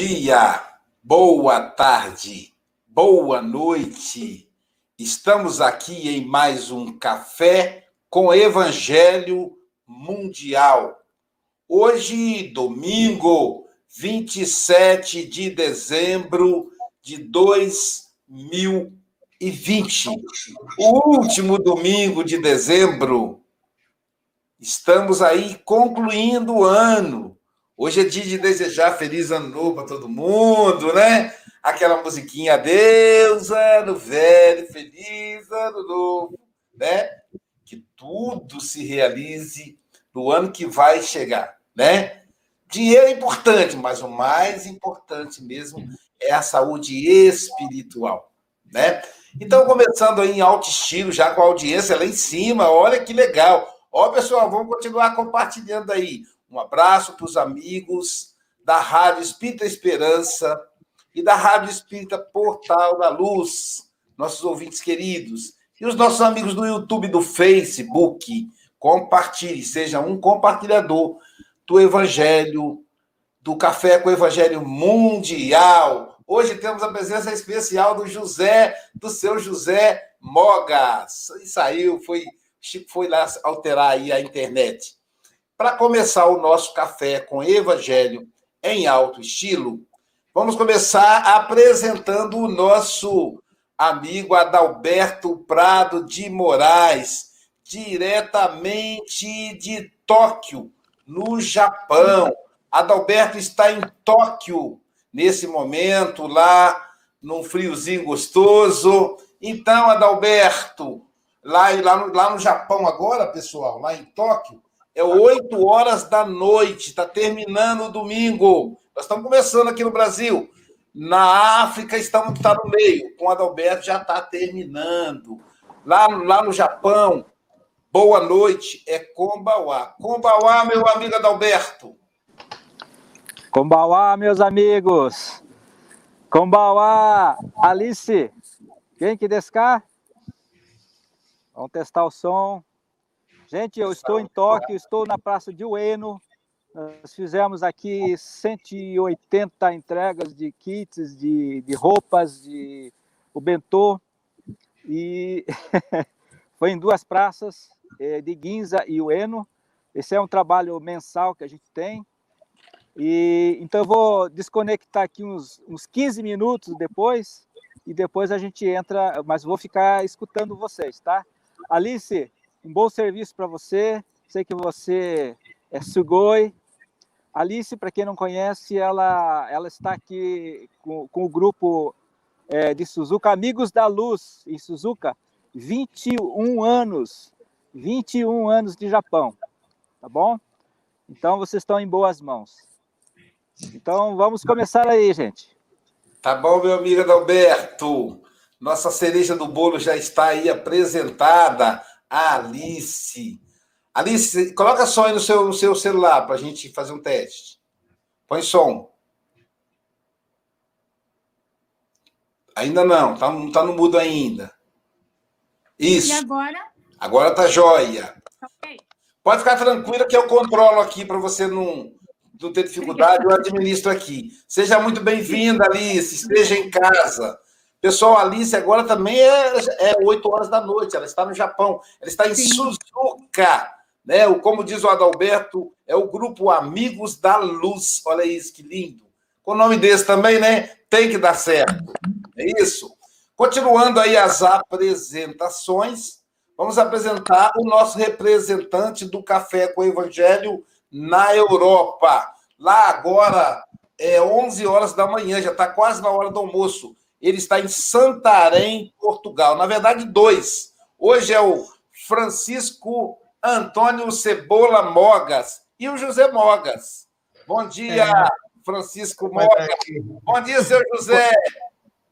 dia, boa tarde, boa noite. Estamos aqui em mais um café com Evangelho Mundial. Hoje, domingo, 27 de dezembro de 2020. O último domingo de dezembro. Estamos aí concluindo o ano Hoje é dia de desejar feliz ano novo para todo mundo, né? Aquela musiquinha, Deus, ano velho, feliz ano novo, né? Que tudo se realize no ano que vai chegar, né? Dinheiro é importante, mas o mais importante mesmo é a saúde espiritual, né? Então, começando aí em alto estilo, já com a audiência lá em cima, olha que legal. Ó, pessoal, vamos continuar compartilhando aí. Um abraço para os amigos da Rádio Espírita Esperança e da Rádio Espírita Portal da Luz, nossos ouvintes queridos. E os nossos amigos do YouTube, do Facebook. Compartilhe, seja um compartilhador do Evangelho, do Café com o Evangelho Mundial. Hoje temos a presença especial do José, do seu José Mogas. E saiu, foi, foi lá alterar aí a internet. Para começar o nosso café com evangelho em alto estilo, vamos começar apresentando o nosso amigo Adalberto Prado de Moraes, diretamente de Tóquio, no Japão. Adalberto está em Tóquio nesse momento, lá num friozinho gostoso. Então, Adalberto, lá, lá, no, lá no Japão agora, pessoal, lá em Tóquio, é 8 horas da noite, está terminando o domingo. Nós estamos começando aqui no Brasil. Na África estamos tá no meio. Com Adalberto já está terminando. Lá, lá no Japão, boa noite, é Kombawa. Kombawa, meu amigo Adalberto. Kombawa, meus amigos. Kombawa, Alice. Quem que descar? Vamos testar o som. Gente, eu estou em Tóquio, estou na Praça de Ueno. Nós fizemos aqui 180 entregas de kits, de, de roupas, de o bentô. E foi em duas praças, é, de Ginza e Ueno. Esse é um trabalho mensal que a gente tem. E então eu vou desconectar aqui uns, uns 15 minutos depois e depois a gente entra, mas vou ficar escutando vocês, tá? Alice, um bom serviço para você. Sei que você é Sugoi. Alice, para quem não conhece, ela, ela está aqui com, com o grupo é, de Suzuka, Amigos da Luz, em Suzuka, 21 anos. 21 anos de Japão, tá bom? Então vocês estão em boas mãos. Então vamos começar aí, gente. Tá bom, meu amigo Adalberto. Nossa cereja do bolo já está aí apresentada. Alice. Alice, coloca som aí no seu, no seu celular para a gente fazer um teste. Põe som. Ainda não, tá, tá no mudo ainda. Isso. E agora? Agora tá jóia. Okay. Pode ficar tranquila que eu controlo aqui para você não, não ter dificuldade, eu administro aqui. Seja muito bem-vinda, Alice. Esteja em casa. Pessoal, a Alice agora também é, é 8 horas da noite, ela está no Japão, ela está em Sim. Suzuka, né? O, como diz o Adalberto, é o grupo Amigos da Luz. Olha isso, que lindo. Com o nome desse também, né? Tem que dar certo. É isso. Continuando aí as apresentações, vamos apresentar o nosso representante do Café com o Evangelho na Europa. Lá agora é 11 horas da manhã, já está quase na hora do almoço ele está em Santarém, Portugal. Na verdade, dois. Hoje é o Francisco Antônio Cebola Mogas e o José Mogas. Bom dia, é. Francisco Mogas. Bom dia, seu José.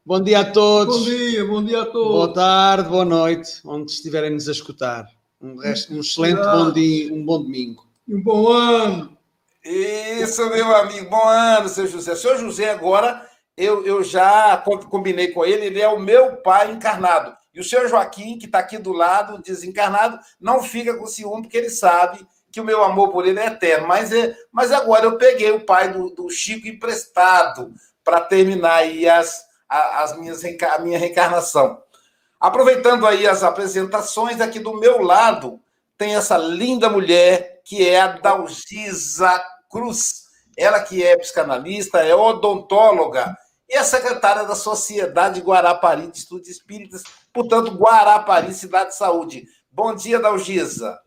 Bom dia a todos. Bom dia, bom dia a todos. Boa tarde, boa noite, onde estiverem nos a escutar. Um, resto, um excelente bom dia, um bom domingo. E um bom ano. Isso, meu amigo. Bom ano, seu José. Seu José agora eu, eu já combinei com ele, ele é o meu pai encarnado. E o senhor Joaquim, que está aqui do lado, desencarnado, não fica com ciúme, porque ele sabe que o meu amor por ele é eterno. Mas, é, mas agora eu peguei o pai do, do Chico emprestado para terminar aí as, as minhas, a minha reencarnação. Aproveitando aí as apresentações, aqui do meu lado tem essa linda mulher que é a Dalgisa Cruz. Ela que é psicanalista, é odontóloga e é secretária da Sociedade Guarapari de Estudos Espíritas, portanto, Guarapari, Cidade de Saúde. Bom dia, Dalgisa.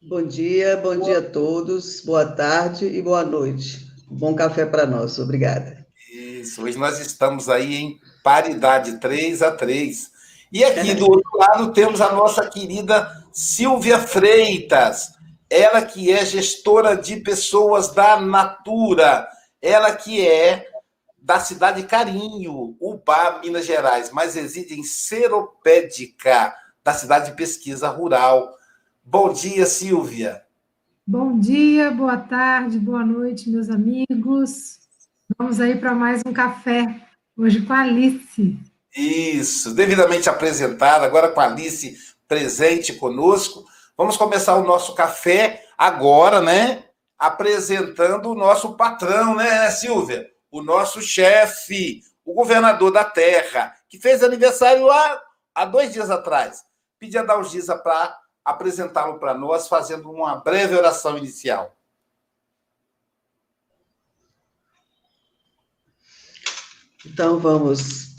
Bom dia, bom dia a todos, boa tarde e boa noite. Bom café para nós, obrigada. Isso, hoje nós estamos aí em paridade 3 a 3. E aqui do outro lado temos a nossa querida Silvia Freitas, ela que é gestora de pessoas da Natura, ela que é da cidade Carinho, Ubá, Minas Gerais, mas reside em Seropédica, da cidade de pesquisa rural. Bom dia, Silvia. Bom dia, boa tarde, boa noite, meus amigos. Vamos aí para mais um café, hoje com a Alice. Isso, devidamente apresentada, agora com a Alice presente conosco. Vamos começar o nosso café agora, né? Apresentando o nosso patrão, né, Silvia? O nosso chefe, o governador da terra, que fez aniversário há, há dois dias atrás. Pedi a Dalgisa para apresentá-lo para nós, fazendo uma breve oração inicial. Então vamos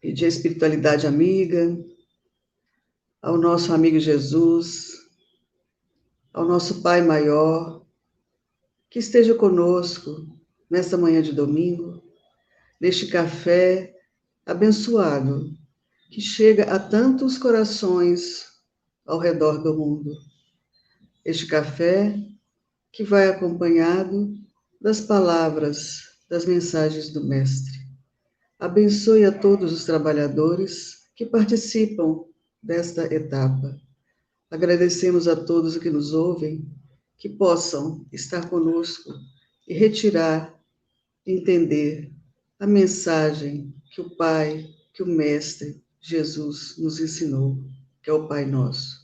pedir a espiritualidade amiga, ao nosso amigo Jesus, ao nosso Pai maior, que esteja conosco nesta manhã de domingo, neste café abençoado que chega a tantos corações ao redor do mundo. Este café que vai acompanhado das palavras, das mensagens do Mestre. Abençoe a todos os trabalhadores que participam desta etapa. Agradecemos a todos que nos ouvem, que possam estar conosco e retirar, entender a mensagem que o Pai, que o Mestre Jesus nos ensinou, que é o Pai Nosso.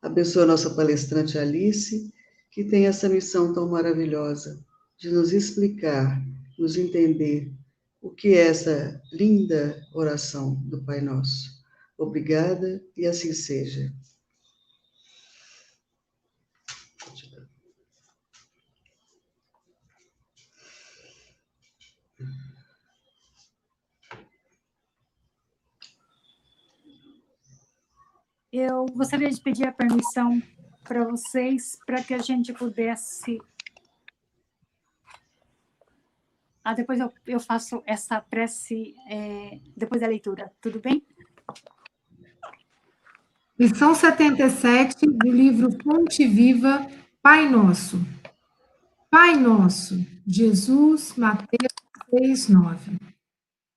Abençoa a nossa palestrante Alice, que tem essa missão tão maravilhosa de nos explicar, nos entender o que é essa linda oração do Pai Nosso. Obrigada e assim seja. Eu gostaria de pedir a permissão para vocês para que a gente pudesse Ah, depois eu, eu faço essa prece é, depois da leitura, tudo bem? Lição 77 do livro Fonte Viva, Pai Nosso. Pai Nosso, Jesus, Mateus 6, 9.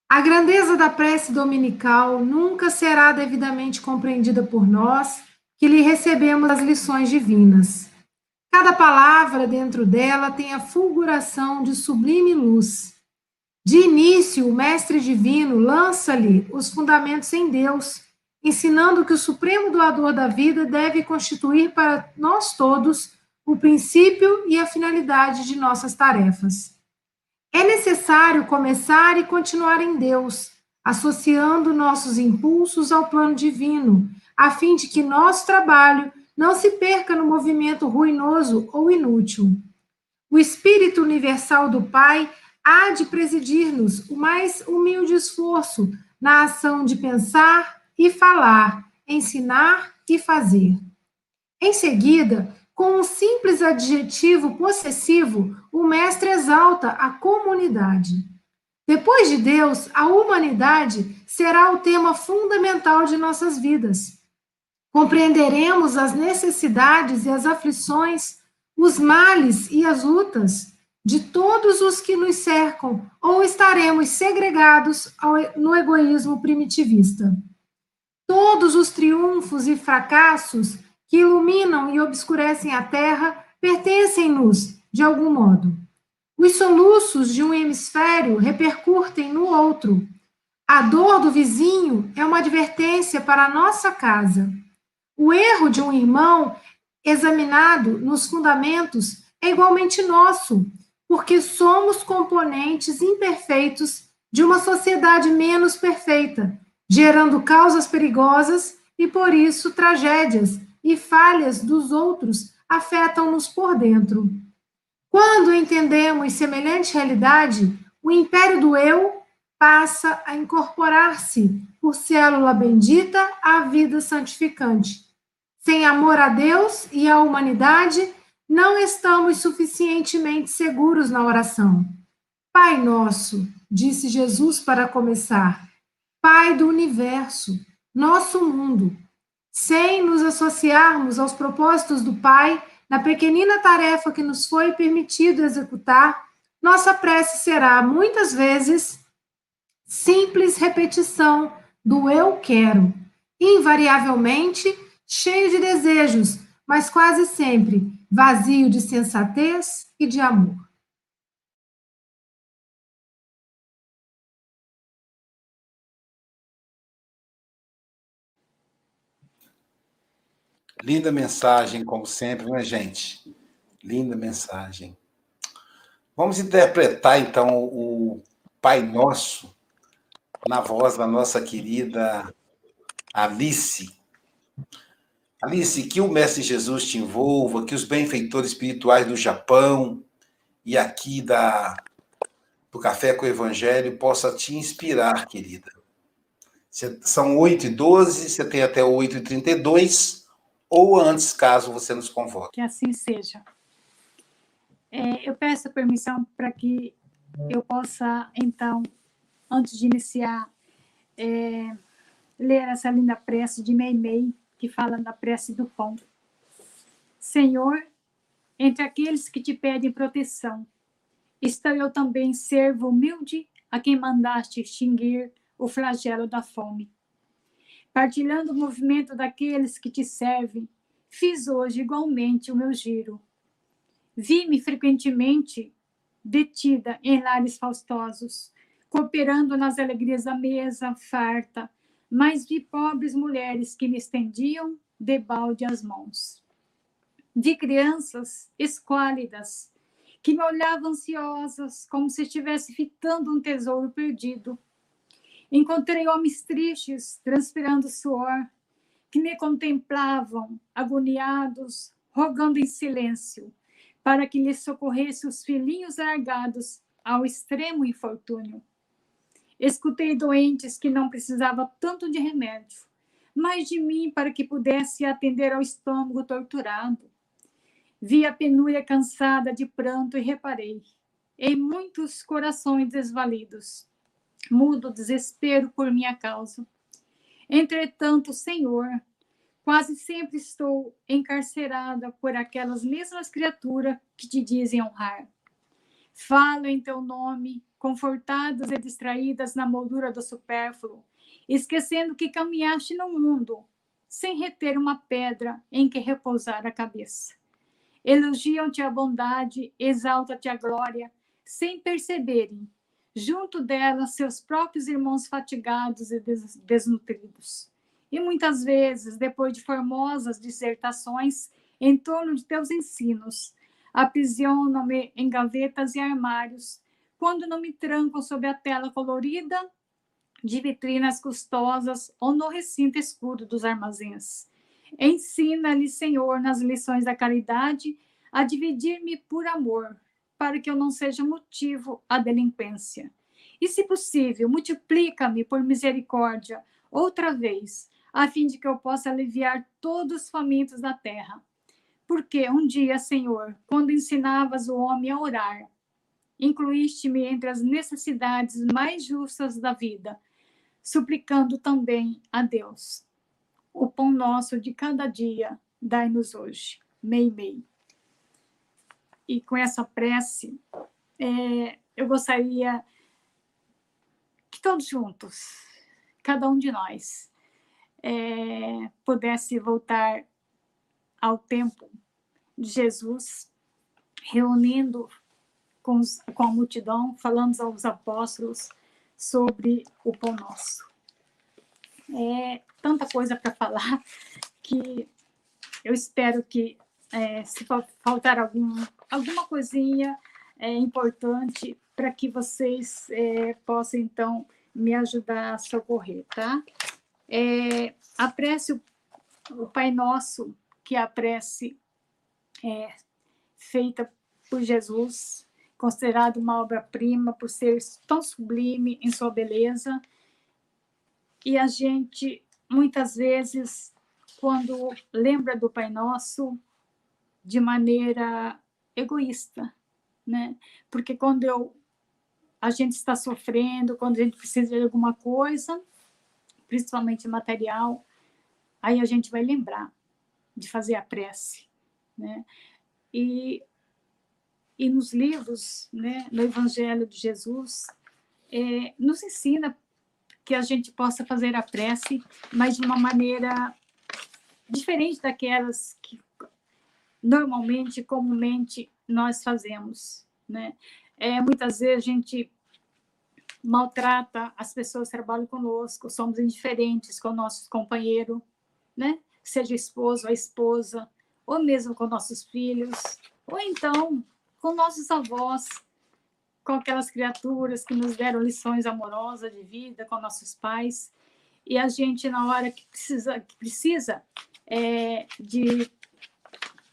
A grandeza da prece dominical nunca será devidamente compreendida por nós que lhe recebemos as lições divinas. Cada palavra dentro dela tem a fulguração de sublime luz. De início, o Mestre Divino lança-lhe os fundamentos em Deus, ensinando que o Supremo Doador da vida deve constituir para nós todos o princípio e a finalidade de nossas tarefas. É necessário começar e continuar em Deus, associando nossos impulsos ao plano divino, a fim de que nosso trabalho não se perca no movimento ruinoso ou inútil. O Espírito Universal do Pai há de presidir-nos o mais humilde esforço na ação de pensar e falar, ensinar e fazer. Em seguida, com um simples adjetivo possessivo, o mestre exalta a comunidade. Depois de Deus, a humanidade será o tema fundamental de nossas vidas. Compreenderemos as necessidades e as aflições, os males e as lutas de todos os que nos cercam, ou estaremos segregados no egoísmo primitivista. Todos os triunfos e fracassos que iluminam e obscurecem a terra pertencem-nos, de algum modo. Os soluços de um hemisfério repercutem no outro. A dor do vizinho é uma advertência para a nossa casa. O erro de um irmão examinado nos fundamentos, é igualmente nosso, porque somos componentes imperfeitos de uma sociedade menos perfeita, gerando causas perigosas e, por isso, tragédias e falhas dos outros afetam-nos por dentro. Quando entendemos semelhante realidade, o império do eu passa a incorporar-se por célula bendita à vida santificante. Sem amor a Deus e à humanidade, não estamos suficientemente seguros na oração. Pai nosso, disse Jesus para começar, Pai do universo, nosso mundo. Sem nos associarmos aos propósitos do Pai, na pequenina tarefa que nos foi permitido executar, nossa prece será, muitas vezes, simples repetição do eu quero, invariavelmente cheio de desejos, mas quase sempre vazio de sensatez e de amor. Linda mensagem, como sempre, né, gente? Linda mensagem. Vamos interpretar, então, o Pai Nosso na voz da nossa querida Alice. Alice, que o Mestre Jesus te envolva, que os benfeitores espirituais do Japão e aqui da do Café com o Evangelho possa te inspirar, querida. São 8 e 12, você tem até 8 e 32 ou antes, caso você nos convoque. Que assim seja. É, eu peço permissão para que eu possa, então, antes de iniciar, é, ler essa linda prece de Meimei, que fala da prece do pão. Senhor, entre aqueles que te pedem proteção, estou eu também servo humilde a quem mandaste extinguir o flagelo da fome. Partilhando o movimento daqueles que te servem, fiz hoje igualmente o meu giro. Vi-me frequentemente detida em lares faustosos, cooperando nas alegrias da mesa farta, mas vi pobres mulheres que me estendiam debalde as mãos. Vi crianças esquálidas que me olhavam ansiosas, como se estivesse fitando um tesouro perdido, Encontrei homens tristes, transpirando suor, que me contemplavam, agoniados, rogando em silêncio, para que lhes socorresse os filhinhos largados ao extremo infortúnio. Escutei doentes que não precisavam tanto de remédio, mas de mim para que pudesse atender ao estômago torturado. Vi a penúria cansada de pranto e reparei em muitos corações desvalidos mudo desespero por minha causa. Entretanto, Senhor, quase sempre estou encarcerada por aquelas mesmas criaturas que te dizem honrar. Falo em teu nome, confortadas e distraídas na moldura do supérfluo, esquecendo que caminhaste no mundo sem reter uma pedra em que repousar a cabeça. Elogiam-te a bondade, exalta-te a glória, sem perceberem junto dela seus próprios irmãos fatigados e desnutridos. E muitas vezes, depois de formosas dissertações em torno de teus ensinos, aprisionam-me em gavetas e armários, quando não me trancam sob a tela colorida de vitrinas custosas ou no recinto escuro dos armazéns. Ensina-lhe, Senhor, nas lições da caridade, a dividir-me por amor, para que eu não seja motivo à delinquência. E, se possível, multiplica-me por misericórdia outra vez, a fim de que eu possa aliviar todos os famintos da terra. Porque um dia, Senhor, quando ensinavas o homem a orar, incluíste-me entre as necessidades mais justas da vida, suplicando também a Deus. O pão nosso de cada dia, dai-nos hoje. Mei, mei e com essa prece, é, eu gostaria que todos juntos, cada um de nós, é, pudesse voltar ao tempo de Jesus, reunindo com, os, com a multidão, falando aos apóstolos sobre o pão nosso. É tanta coisa para falar que eu espero que é, se faltar algum, alguma coisinha é, importante para que vocês é, possam, então, me ajudar a socorrer, tá? É, a prece, o, Pai Nosso, que é a prece é, feita por Jesus, considerado uma obra-prima por ser tão sublime em sua beleza, e a gente, muitas vezes, quando lembra do Pai Nosso, de maneira egoísta, né? Porque quando eu a gente está sofrendo, quando a gente precisa de alguma coisa, principalmente material, aí a gente vai lembrar de fazer a prece, né? E, e nos livros, né, no Evangelho de Jesus, é, nos ensina que a gente possa fazer a prece, mas de uma maneira diferente daquelas que normalmente, comumente, nós fazemos, né? É, muitas vezes a gente maltrata as pessoas que trabalham conosco, somos indiferentes com nossos companheiros, né? Seja esposo ou esposa, ou mesmo com nossos filhos, ou então com nossos avós, com aquelas criaturas que nos deram lições amorosas de vida, com nossos pais. E a gente, na hora que precisa, que precisa é, de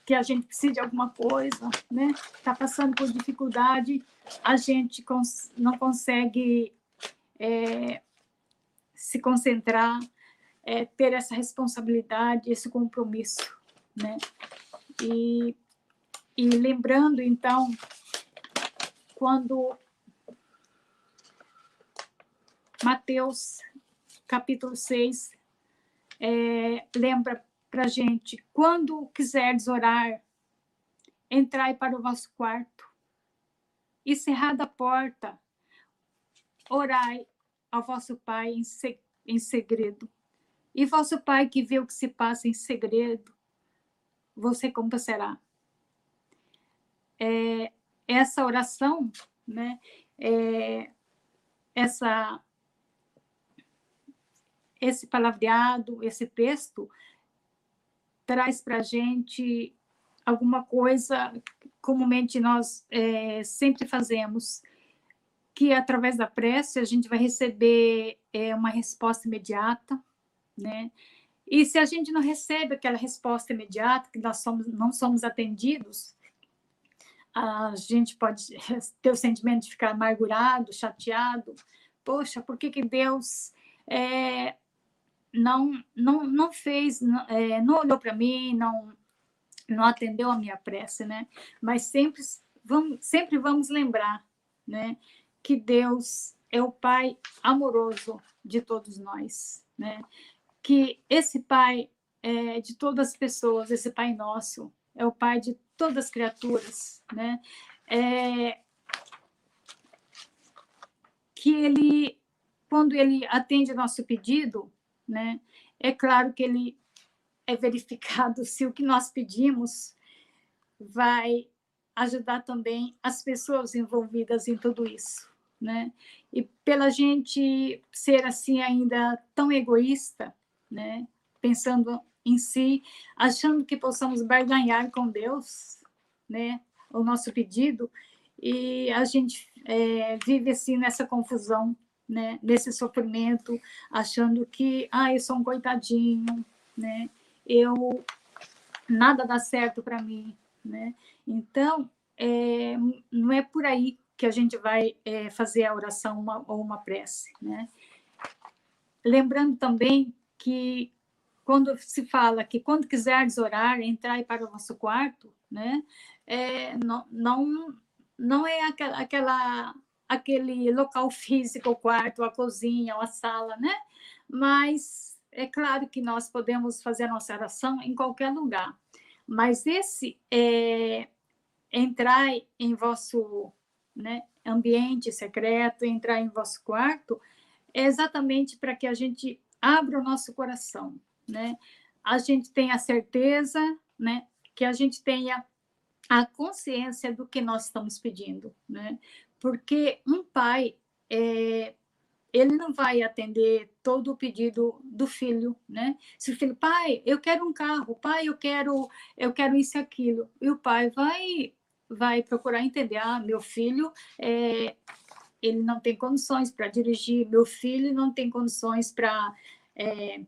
que a gente precisa de alguma coisa, né? Está passando por dificuldade, a gente cons não consegue é, se concentrar, é, ter essa responsabilidade, esse compromisso, né? E, e lembrando, então, quando Mateus, capítulo 6, é, lembra para a gente: quando quiserdes orar, entrai para o vosso quarto e cerrada a porta, orai ao vosso Pai em, se, em segredo. E vosso Pai que vê o que se passa em segredo, você compensará. É, essa oração, né, é, essa, esse palavreado, esse texto, traz para a gente alguma coisa, comumente nós é, sempre fazemos, que através da prece a gente vai receber é, uma resposta imediata, né? E se a gente não recebe aquela resposta imediata, que nós somos, não somos atendidos, a gente pode ter o sentimento de ficar amargurado, chateado. Poxa, por que, que Deus é, não, não, não fez, não, é, não olhou para mim, não, não atendeu a minha prece, né? Mas sempre vamos, sempre vamos lembrar, né? Que Deus é o Pai amoroso de todos nós, né? Que esse Pai é de todas as pessoas, esse Pai nosso, é o Pai de todas as criaturas, né? É, que ele, quando ele atende nosso pedido, né? É claro que ele é verificado se o que nós pedimos vai ajudar também as pessoas envolvidas em tudo isso, né? E pela gente ser assim ainda tão egoísta, né? Pensando em si, achando que possamos barganhar com Deus, né? O nosso pedido e a gente é, vive assim nessa confusão, né, nesse sofrimento, achando que, ah, eu sou um coitadinho, né, eu nada dá certo para mim, né? Então, é, não é por aí que a gente vai é, fazer a oração uma, ou uma prece, né? Lembrando também que quando se fala que quando quiseres orar, entrai para o nosso quarto, né? É, não, não, não é aquela, aquela aquele local físico, o quarto, a cozinha, a sala, né? Mas é claro que nós podemos fazer a nossa oração em qualquer lugar. Mas esse é, entrar em vosso né, ambiente secreto, entrar em vosso quarto, é exatamente para que a gente abra o nosso coração, né? A gente tenha certeza, né? Que a gente tenha a consciência do que nós estamos pedindo, né? Porque um pai, é, ele não vai atender todo o pedido do filho, né? Se o filho, pai, eu quero um carro, pai, eu quero, eu quero isso e aquilo, e o pai vai, vai procurar entender, ah, meu filho, é, ele não tem condições para dirigir, meu filho não tem condições para é,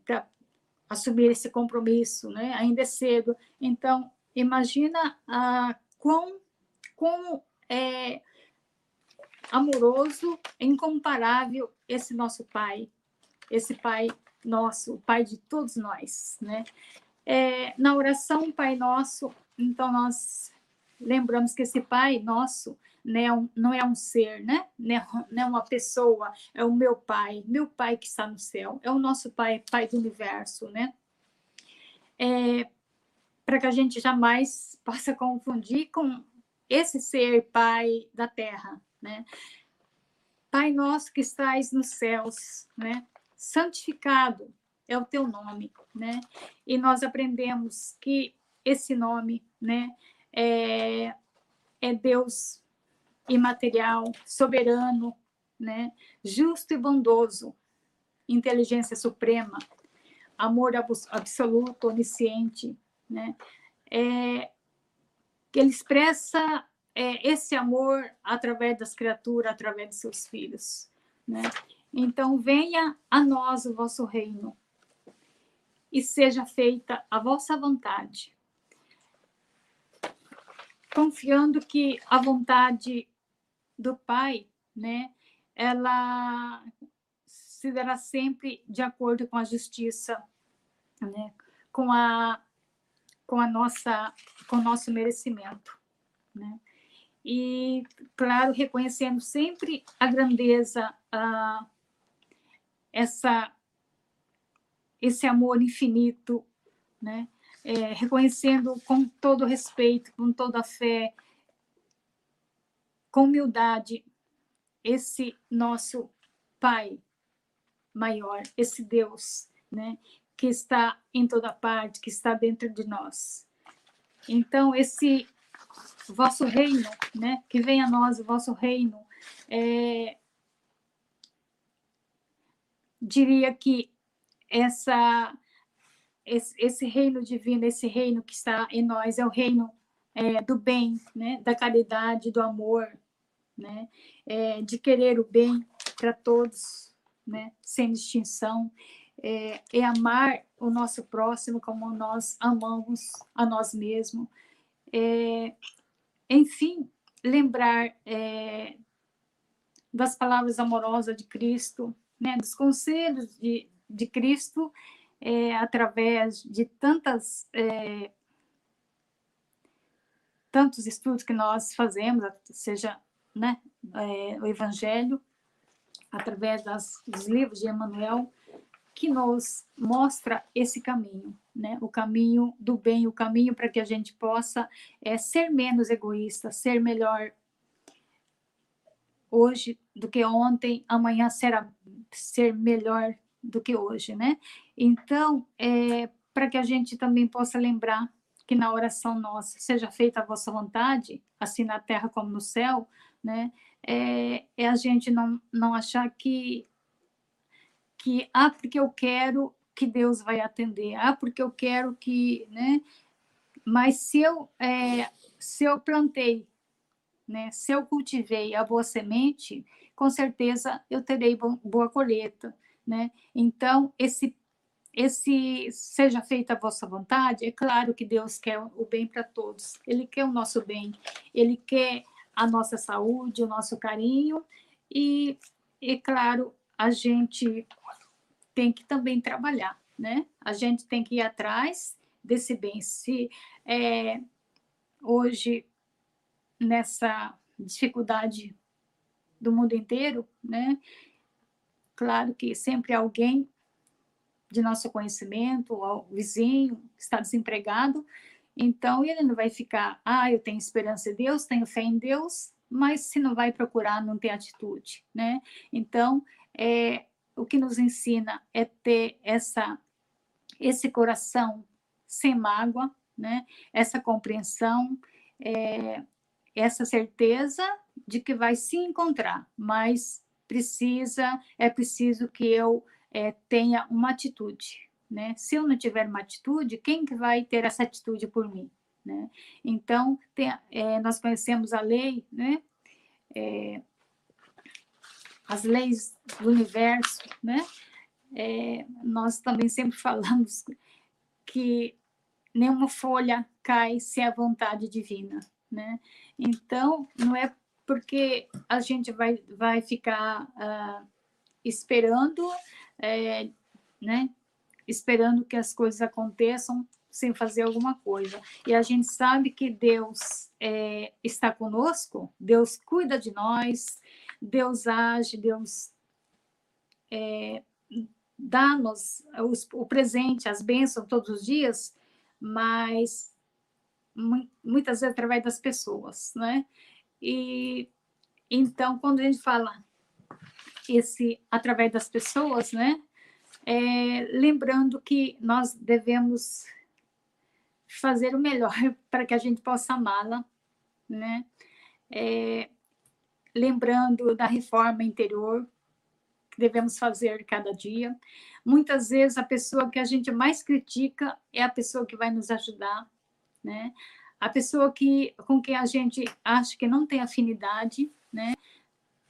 assumir esse compromisso, né? Ainda é cedo. Então, imagina a quão, quão é, amoroso, incomparável esse nosso Pai, esse Pai nosso, o Pai de todos nós, né? É, na oração Pai Nosso, então nós lembramos que esse Pai nosso é um, não é um ser, né? Não é, não é uma pessoa, é o meu Pai, meu Pai que está no céu, é o nosso Pai, Pai do universo, né? É, Para que a gente jamais possa confundir com esse ser Pai da Terra, né? Pai nosso que estás nos céus, né? Santificado é o teu nome, né? E nós aprendemos que esse nome, né, é, é Deus imaterial, soberano, né, justo e bondoso, inteligência suprema, amor absoluto, onisciente, né? É, ele expressa é, esse amor através das criaturas, através de seus filhos. Né? Então, venha a nós o vosso reino e seja feita a vossa vontade. Confiando que a vontade do Pai, né, ela se dará sempre de acordo com a justiça, né, com a com a nossa com o nosso merecimento, né? E, claro, reconhecendo sempre a grandeza, a, essa, esse amor infinito, né? É, reconhecendo com todo respeito, com toda fé, com humildade, esse nosso Pai maior, esse Deus, né? Que está em toda parte, que está dentro de nós. Então, esse vosso reino, né? Que venha a nós o vosso reino. É, diria que essa esse, esse, reino divino, esse reino que está em nós é o reino é, do bem, né? Da caridade, do amor, né? É, de querer o bem para todos, né? Sem distinção. É, é, amar o nosso próximo como nós amamos a nós mesmos. É, enfim, lembrar é, das palavras amorosas de Cristo, né, dos conselhos de, de Cristo, é, através de tantas é, tantos estudos que nós fazemos, seja né, é, o Evangelho, através das, dos livros de Emmanuel, que nos mostra esse caminho, né? O caminho do bem, o caminho para que a gente possa é, ser menos egoísta, ser melhor hoje do que ontem, amanhã será ser melhor do que hoje, né? Então, é, para que a gente também possa lembrar que na oração nossa seja feita a vossa vontade, assim na terra como no céu, né? É, é a gente não, não achar que que ah, porque eu quero que Deus vai atender, ah, porque eu quero que, né? Mas se eu é, se eu plantei, né? Se eu cultivei a boa semente, com certeza eu terei boa colheita, né? Então esse esse seja feita a vossa vontade, é claro que Deus quer o bem para todos. Ele quer o nosso bem, ele quer a nossa saúde, o nosso carinho e, é claro, a gente tem que também trabalhar, né? A gente tem que ir atrás desse bem. Se é, hoje, nessa dificuldade do mundo inteiro, né? Claro que sempre alguém de nosso conhecimento, o vizinho está desempregado, então ele não vai ficar, ah, eu tenho esperança em Deus, tenho fé em Deus, mas se não vai procurar, não tem atitude, né? Então, é, o que nos ensina é ter essa, esse coração sem mágoa, né? essa compreensão, é, essa certeza de que vai se encontrar, mas precisa, é preciso que eu é, tenha uma atitude, né? Se eu não tiver uma atitude, quem que vai ter essa atitude por mim, né? Então, tem, é, nós conhecemos a lei, né? É, as leis do universo, né? É, nós também sempre falamos que nenhuma folha cai sem a vontade divina, né? Então, não é porque a gente vai, vai ficar uh, esperando, é, né? Esperando que as coisas aconteçam sem fazer alguma coisa. E a gente sabe que Deus é, está conosco, Deus cuida de nós, Deus age, Deus é, dá-nos o presente, as bênçãos todos os dias, mas muitas vezes através das pessoas, né? E então, quando a gente fala esse através das pessoas, né? É, lembrando que nós devemos fazer o melhor para que a gente possa amá-la, né? É, lembrando da reforma interior que devemos fazer cada dia. Muitas vezes a pessoa que a gente mais critica é a pessoa que vai nos ajudar, né? A pessoa que com quem a gente acha que não tem afinidade, né?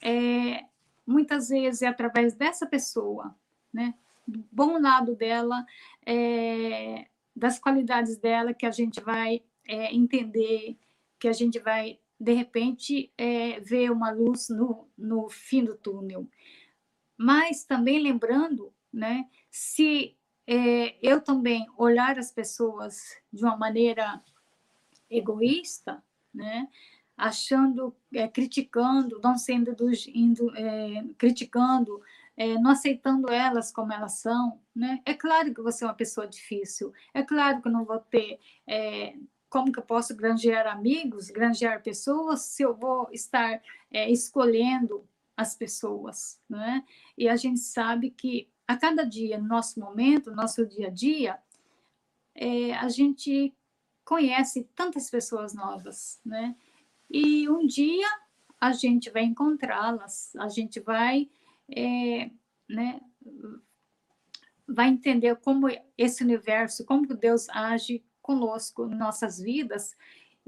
É, muitas vezes é através dessa pessoa, né? Do bom lado dela, é, das qualidades dela que a gente vai é, entender, que a gente vai de repente é, ver uma luz no, no fim do túnel. Mas também lembrando, né? Se é, eu também olhar as pessoas de uma maneira egoísta, né? achando, é, criticando, não sendo indo, é, criticando, é, não aceitando elas como elas são, né? É claro que você é uma pessoa difícil, é claro que eu não vou ter, é, como que eu posso granjear amigos, granjear pessoas, se eu vou estar é, escolhendo as pessoas, né? E a gente sabe que a cada dia, no nosso momento, no nosso dia a dia, é, a gente conhece tantas pessoas novas, né? E um dia a gente vai encontrá-las, a gente vai, é, né, vai entender como esse universo, como Deus age conosco nossas vidas,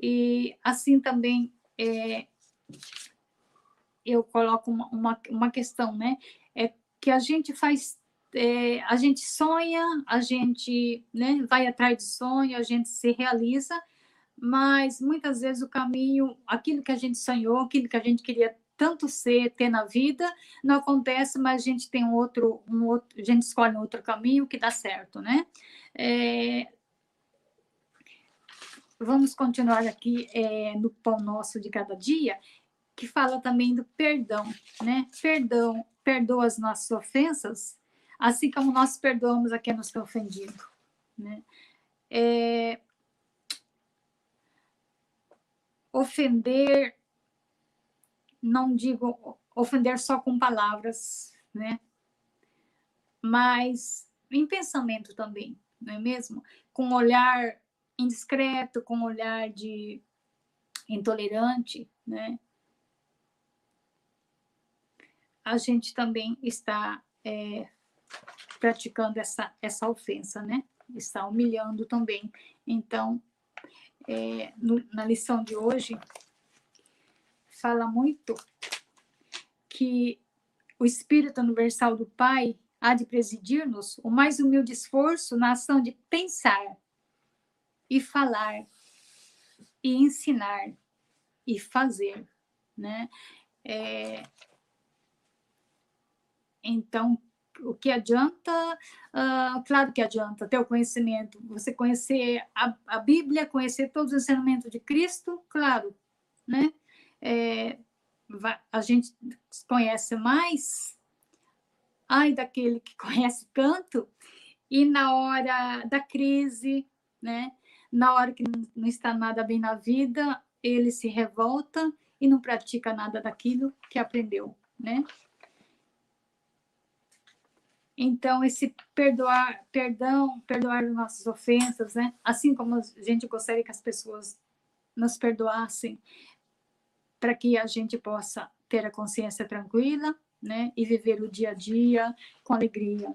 e assim também é, eu coloco uma, uma, uma, questão, né, é que a gente faz é, a gente sonha, a gente né, vai atrás de sonho, a gente se realiza, mas muitas vezes o caminho, aquilo que a gente sonhou, aquilo que a gente queria tanto ser, ter na vida, não acontece, mas a gente tem outro, um outro a gente escolhe um outro caminho que dá certo, né? É, vamos continuar aqui é, no pão nosso de cada dia, que fala também do perdão, né? Perdão, perdoa as nossas ofensas, assim como nós perdoamos a quem nos tem ofendido. Né? É, ofender, não digo ofender só com palavras, né? mas em pensamento também, não é mesmo? Com um olhar indiscreto, com um olhar de intolerante, né? A gente também está é, praticando essa, essa ofensa, né? Está humilhando também. Então, é, no, na lição de hoje, fala muito que o Espírito Universal do Pai há de presidir-nos o mais humilde esforço na ação de pensar e falar e ensinar e fazer, né? É, então, o que adianta? Uh, claro que adianta ter o conhecimento. Você conhecer a, a Bíblia, conhecer todos os ensinamentos de Cristo, claro, né? É, a gente conhece mais, ai daquele que conhece tanto, e na hora da crise, né? Na hora que não está nada bem na vida, ele se revolta e não pratica nada daquilo que aprendeu, né? Então, esse perdoar, perdão, perdoar as nossas ofensas, né? Assim como a gente gostaria que as pessoas nos perdoassem, para que a gente possa ter a consciência tranquila, né? E viver o dia a dia com alegria.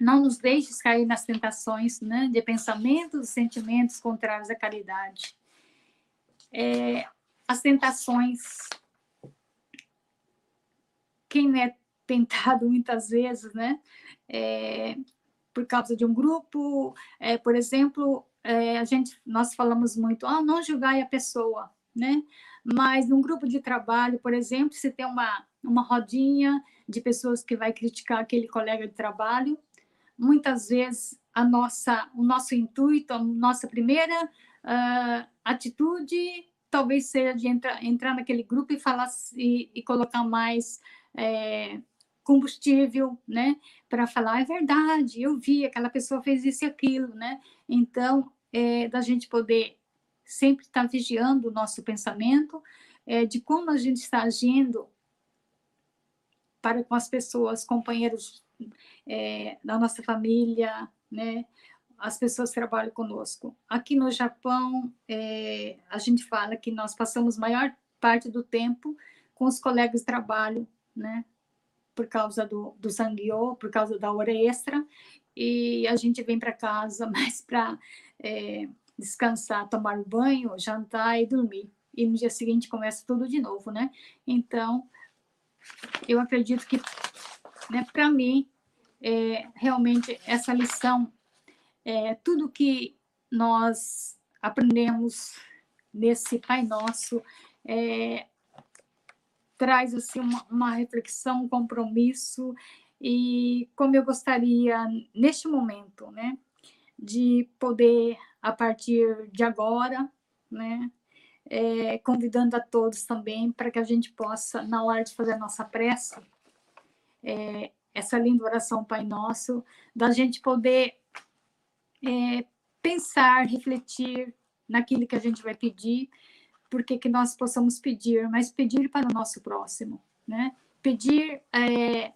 Não nos deixes cair nas tentações, né? De pensamentos e sentimentos contrários à caridade. É, as tentações. Quem é tentado muitas vezes, né? É, por causa de um grupo, é, por exemplo, é, a gente, nós falamos muito, ah, não julgai a pessoa, né? Mas num grupo de trabalho, por exemplo, se tem uma, uma rodinha de pessoas que vai criticar aquele colega de trabalho, muitas vezes a nossa, o nosso intuito, a nossa primeira uh, atitude talvez seja de entrar, entrar naquele grupo e falar e, e colocar mais é, combustível, né, para falar é verdade, eu vi aquela pessoa fez isso e aquilo, né? Então, é, da gente poder sempre estar tá vigiando o nosso pensamento, é, de como a gente está agindo para com as pessoas, companheiros é, da nossa família, né? As pessoas que trabalham conosco. Aqui no Japão, é, a gente fala que nós passamos maior parte do tempo com os colegas de trabalho, né? Por causa do, do sangyo, por causa da hora extra, e a gente vem para casa mais para é, descansar, tomar banho, jantar e dormir. E no dia seguinte começa tudo de novo, né? Então, eu acredito que, né, para mim, é, realmente essa lição, é, tudo que nós aprendemos nesse Pai Nosso, é, traz assim uma, uma, reflexão, um compromisso e como eu gostaria neste momento, né, de poder a partir de agora, né, é, convidando a todos também para que a gente possa, na hora de fazer a nossa prece, é, essa linda oração Pai Nosso, da gente poder é, pensar, refletir naquilo que a gente vai pedir, porque que nós possamos pedir, mas pedir para o nosso próximo, né? Pedir é,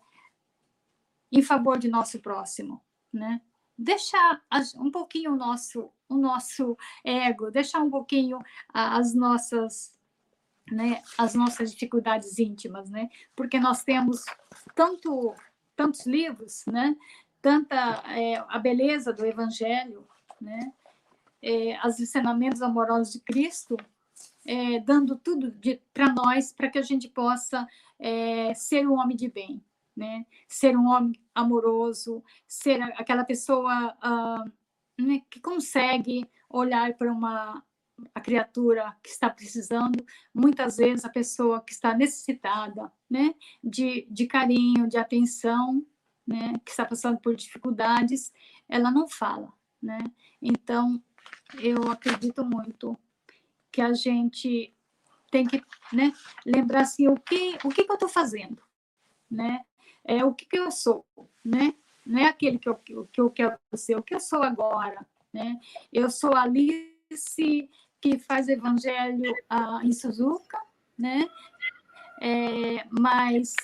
em favor de nosso próximo, né? Deixar um pouquinho o nosso, o nosso ego, deixar um pouquinho as nossas, né, as nossas dificuldades íntimas, né? Porque nós temos tanto, tantos livros, né? Tanta é, a beleza do Evangelho, né? É, os ensinamentos amorosos de Cristo, é, dando tudo para nós, para que a gente possa é, ser um homem de bem, né? Ser um homem amoroso, ser aquela pessoa uh, né, que consegue olhar para uma a criatura que está precisando, muitas vezes a pessoa que está necessitada, né, de, de carinho, de atenção, né, que está passando por dificuldades, ela não fala, né? Então, eu acredito muito que a gente tem que, né, lembrar assim, o que, o que, que eu estou fazendo, né? é o que, que eu sou, né? Não é aquele que eu, que eu quero ser, o que eu sou agora, né? Eu sou Alice que faz evangelho ah, em Suzuka, né? É, mas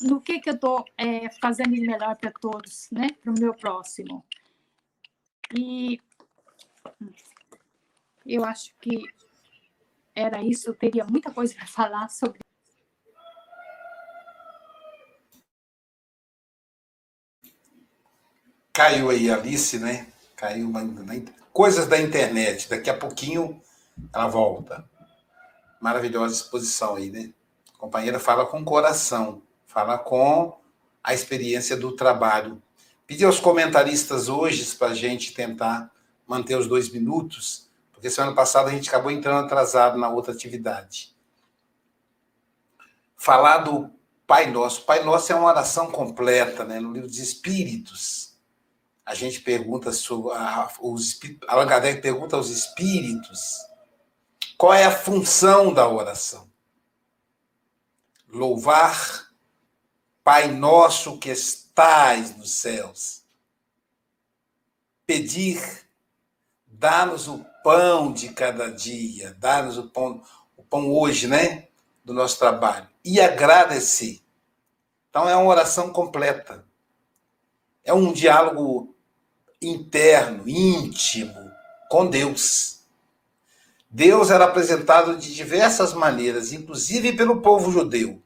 no que que eu estou é, fazendo de melhor para todos, né? Para o meu próximo. E eu acho que era isso. Eu teria muita coisa para falar sobre Caiu aí a Alice, né? Caiu uma, coisas da internet. Daqui a pouquinho ela volta. Maravilhosa exposição aí, né? A companheira fala com o coração, fala com a experiência do trabalho. Pedi aos comentaristas hoje para a gente tentar manter os dois minutos, porque semana passada a gente acabou entrando atrasado na outra atividade. Falar do Pai Nosso. Pai Nosso é uma oração completa, né? No livro dos Espíritos a gente pergunta sobre a, os Allan Kardec pergunta aos espíritos qual é a função da oração. Louvar Pai nosso que estais nos céus. Pedir, dá-nos o pão de cada dia, dá-nos o pão, o pão hoje, né? Do nosso trabalho. E agradecer. Então é uma oração completa. É um diálogo interno, íntimo com Deus. Deus era apresentado de diversas maneiras, inclusive pelo povo judeu.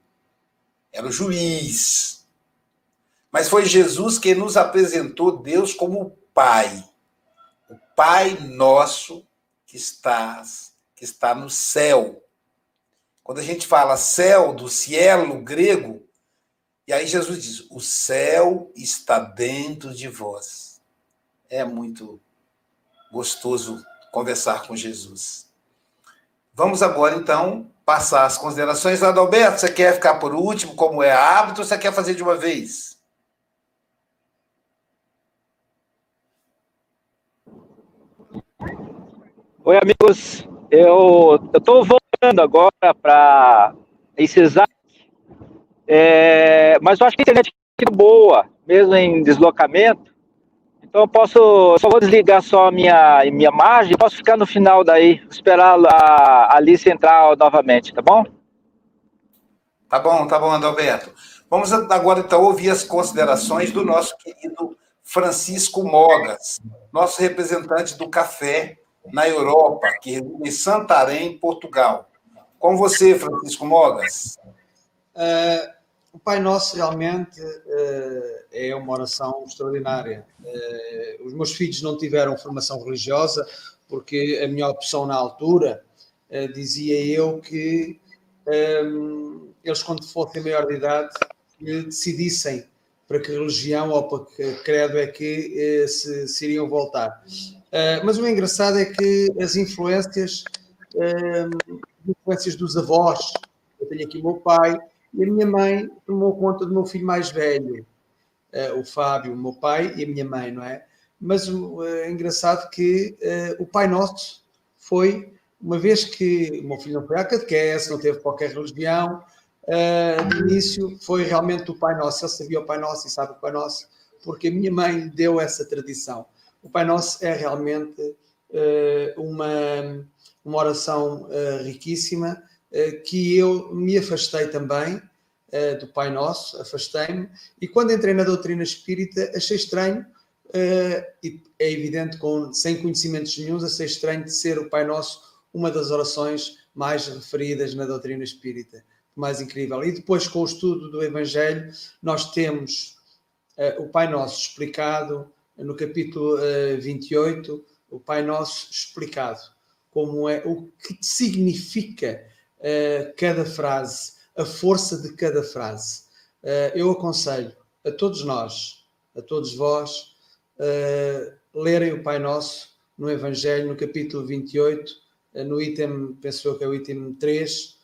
era o juiz. Mas foi Jesus que nos apresentou Deus como Pai. O Pai nosso que está, que está no céu. Quando a gente fala céu, do cielo grego, e aí Jesus diz: o céu está dentro de vós. É muito gostoso conversar com Jesus. Vamos agora, então, passar as considerações. Adalberto, você quer ficar por último, como é hábito, ou você quer fazer de uma vez? Oi, amigos. Eu estou voltando agora para esse exato, é, mas eu acho que a internet é boa, mesmo em deslocamento. Então eu posso, só vou desligar só a minha, minha margem, posso ficar no final daí, esperar a Alice entrar novamente, tá bom? Tá bom, tá bom, Adalberto. Vamos agora então ouvir as considerações do nosso querido Francisco Mogas, nosso representante do café na Europa, que reside em Santarém, Portugal. Com você, Francisco Mogas. Uh, o Pai Nosso realmente uh, é uma oração extraordinária. Uh, os meus filhos não tiveram formação religiosa, porque a minha opção na altura dizia eu que um, eles, quando fossem maior de idade, decidissem para que religião ou para que credo é que se, se iriam voltar. Uh, mas o engraçado é que as influências, uh, influências dos avós, eu tenho aqui o meu pai, e a minha mãe tomou conta do meu filho mais velho, uh, o Fábio, o meu pai e a minha mãe, não é? Mas é engraçado que o Pai Nosso foi, uma vez que o meu filho não foi à catequese, não teve qualquer religião, de início foi realmente o Pai Nosso, ele sabia o Pai Nosso e sabe o Pai Nosso, porque a minha mãe deu essa tradição o Pai Nosso é realmente uma, uma oração riquíssima que eu me afastei também do Pai Nosso, afastei-me, e quando entrei na doutrina espírita achei estranho, e é evidente, com, sem conhecimentos nenhums, achei estranho de ser o Pai Nosso uma das orações mais referidas na doutrina espírita. Mais incrível. E depois, com o estudo do Evangelho, nós temos o Pai Nosso explicado, no capítulo uh, 28, o Pai Nosso explicado, como é, o que significa uh, cada frase, a força de cada frase. Uh, eu aconselho a todos nós, a todos vós, uh, lerem o Pai Nosso no Evangelho, no capítulo 28, uh, no item, penso que é o item 3,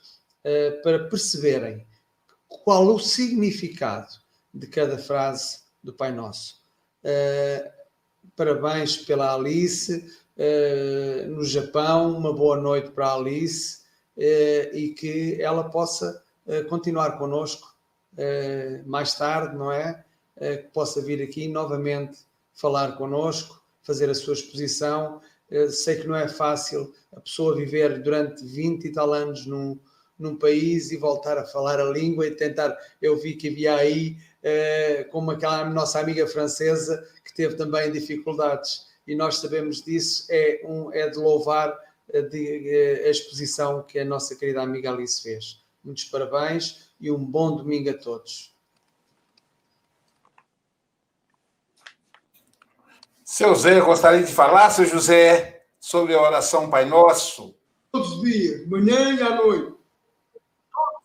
para perceberem qual o significado de cada frase do Pai Nosso. Parabéns pela Alice no Japão, uma boa noite para a Alice e que ela possa continuar connosco mais tarde, não é? que possa vir aqui novamente falar connosco, fazer a sua exposição. sei que não é fácil a pessoa viver durante 20 e tal anos num, num país e voltar a falar a língua e tentar. Eu vi que havia aí eh, como aquela nossa amiga francesa que teve também dificuldades. E nós sabemos disso, é, um, é de louvar eh, de, a exposição que a nossa querida amiga Alice fez. Muitos parabéns e um bom domingo a todos. Seu Zé, gostaria de falar, seu José, sobre a oração Pai Nosso? Todos os dias, manhã e à noite.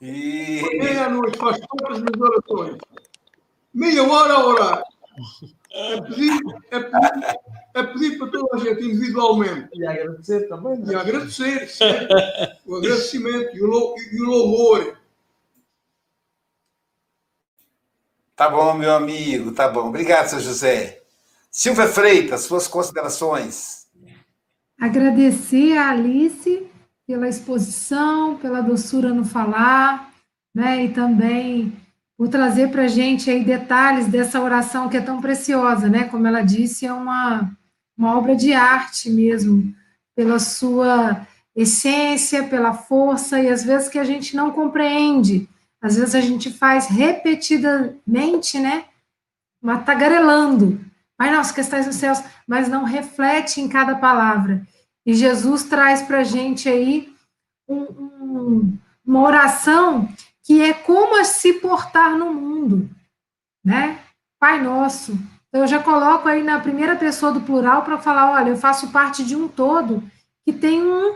E... Manhã e à noite, faz todas as minhas orações meia hora a orar. É pedir, é pedir, é pedir para toda a gente individualmente. E agradecer também. Né? E agradecer, sempre. o agradecimento e o, e o louvor. Tá bom, meu amigo, tá bom. Obrigado, seu José. Silvia Freitas, suas considerações. Agradecer a Alice pela exposição, pela doçura no falar, né? E também por trazer para a gente aí detalhes dessa oração que é tão preciosa, né? Como ela disse, é uma, uma obra de arte mesmo, pela sua essência, pela força, e às vezes que a gente não compreende, às vezes a gente faz repetidamente, né? Mas tagarelando. Pai nosso que estás nos céus, mas não reflete em cada palavra. E Jesus traz para a gente aí um, um, uma oração que é como se portar no mundo, né? Pai nosso. Então, eu já coloco aí na primeira pessoa do plural para falar, olha, eu faço parte de um todo que tem um,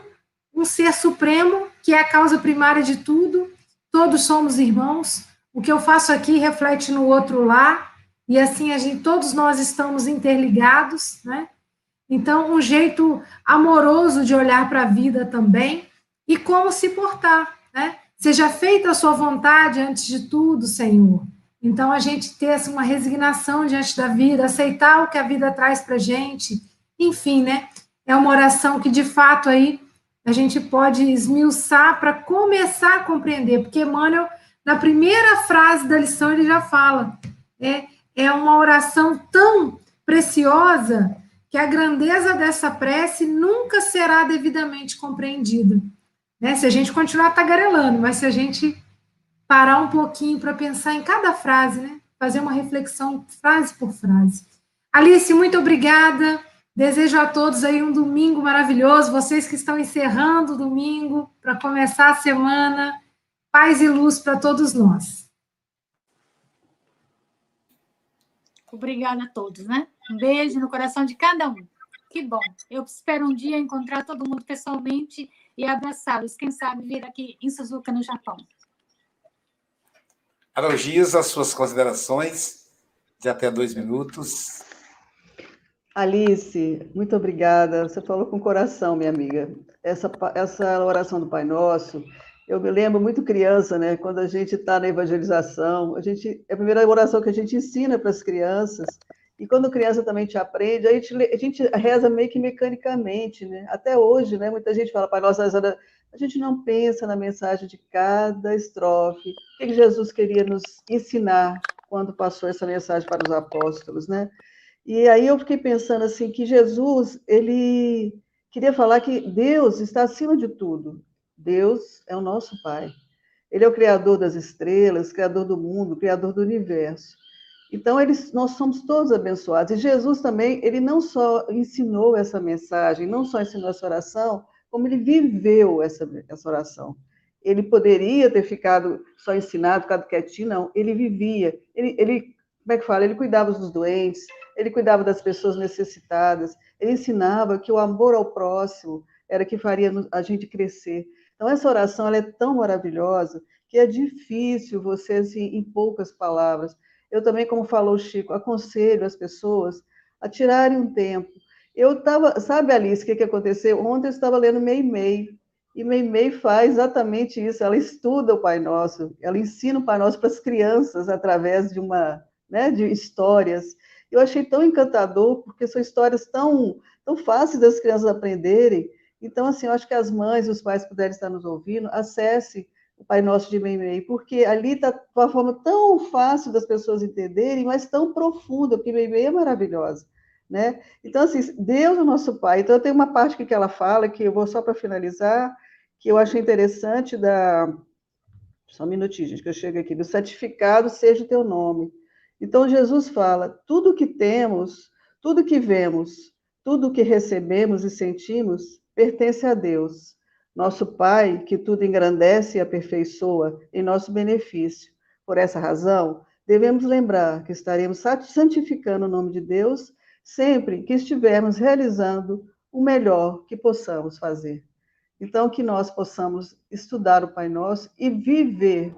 um ser supremo, que é a causa primária de tudo, todos somos irmãos, o que eu faço aqui reflete no outro lá, e assim a gente, todos nós estamos interligados, né? Então, um jeito amoroso de olhar para a vida também e como se portar, né? Seja feita a sua vontade antes de tudo, Senhor. Então, a gente ter assim, uma resignação diante da vida, aceitar o que a vida traz para a gente, enfim, né? É uma oração que, de fato, aí a gente pode esmiuçar para começar a compreender, porque Emmanuel, na primeira frase da lição, ele já fala, é, é uma oração tão preciosa que a grandeza dessa prece nunca será devidamente compreendida. Né? Se a gente continuar tagarelando, mas se a gente parar um pouquinho para pensar em cada frase, né? fazer uma reflexão frase por frase. Alice, muito obrigada. Desejo a todos aí um domingo maravilhoso, vocês que estão encerrando o domingo para começar a semana. Paz e luz para todos nós. Obrigada a todos, né? Um beijo no coração de cada um. Que bom. Eu espero um dia encontrar todo mundo pessoalmente e abraçá-los. Quem sabe vir aqui em Suzuka, no Japão. Araugias, as suas considerações de até dois minutos. Alice, muito obrigada. Você falou com coração, minha amiga. Essa, essa oração do Pai Nosso, eu me lembro muito criança, né? Quando a gente está na evangelização, a gente é a primeira oração que a gente ensina para as crianças. E quando criança também te aprende, a gente, a gente reza meio que mecanicamente, né? Até hoje, né? Muita gente fala, Pai Nosso, a gente não pensa na mensagem de cada estrofe. O que Jesus queria nos ensinar quando passou essa mensagem para os apóstolos, né? E aí eu fiquei pensando assim que Jesus, ele queria falar que Deus está acima de tudo. Deus é o nosso Pai. Ele é o criador das estrelas, criador do mundo, criador do universo. Então, eles, nós somos todos abençoados. E Jesus também, ele não só ensinou essa mensagem, não só ensinou essa oração, como ele viveu essa, essa oração. Ele poderia ter ficado só ensinado, ficado quietinho, não. Ele vivia. Ele, ele como é que fala? Ele cuidava dos doentes, ele cuidava das pessoas necessitadas, ele ensinava que o amor ao próximo era que faria a gente crescer. Então, essa oração ela é tão maravilhosa que é difícil você, assim, em poucas palavras. Eu também, como falou o Chico, aconselho as pessoas a tirarem um tempo. Eu estava, sabe, Alice, o que, que aconteceu? Ontem eu estava lendo Meimei, e Meimei faz exatamente isso. Ela estuda o Pai Nosso, ela ensina o Pai Nosso para as crianças através de uma, né, de histórias eu achei tão encantador, porque são histórias tão, tão fáceis das crianças aprenderem. Então, assim, eu acho que as mães e os pais puderem estar nos ouvindo, acesse o Pai Nosso de Meimei, porque ali está uma forma tão fácil das pessoas entenderem, mas tão profunda, porque Meimei é maravilhosa. Né? Então, assim, Deus é o nosso Pai. Então, tenho uma parte que ela fala, que eu vou só para finalizar, que eu achei interessante da... Só um minutinho, gente, que eu chego aqui. Do certificado seja o teu nome. Então, Jesus fala: tudo que temos, tudo que vemos, tudo que recebemos e sentimos pertence a Deus, nosso Pai, que tudo engrandece e aperfeiçoa em nosso benefício. Por essa razão, devemos lembrar que estaremos santificando o nome de Deus sempre que estivermos realizando o melhor que possamos fazer. Então, que nós possamos estudar o Pai Nosso e viver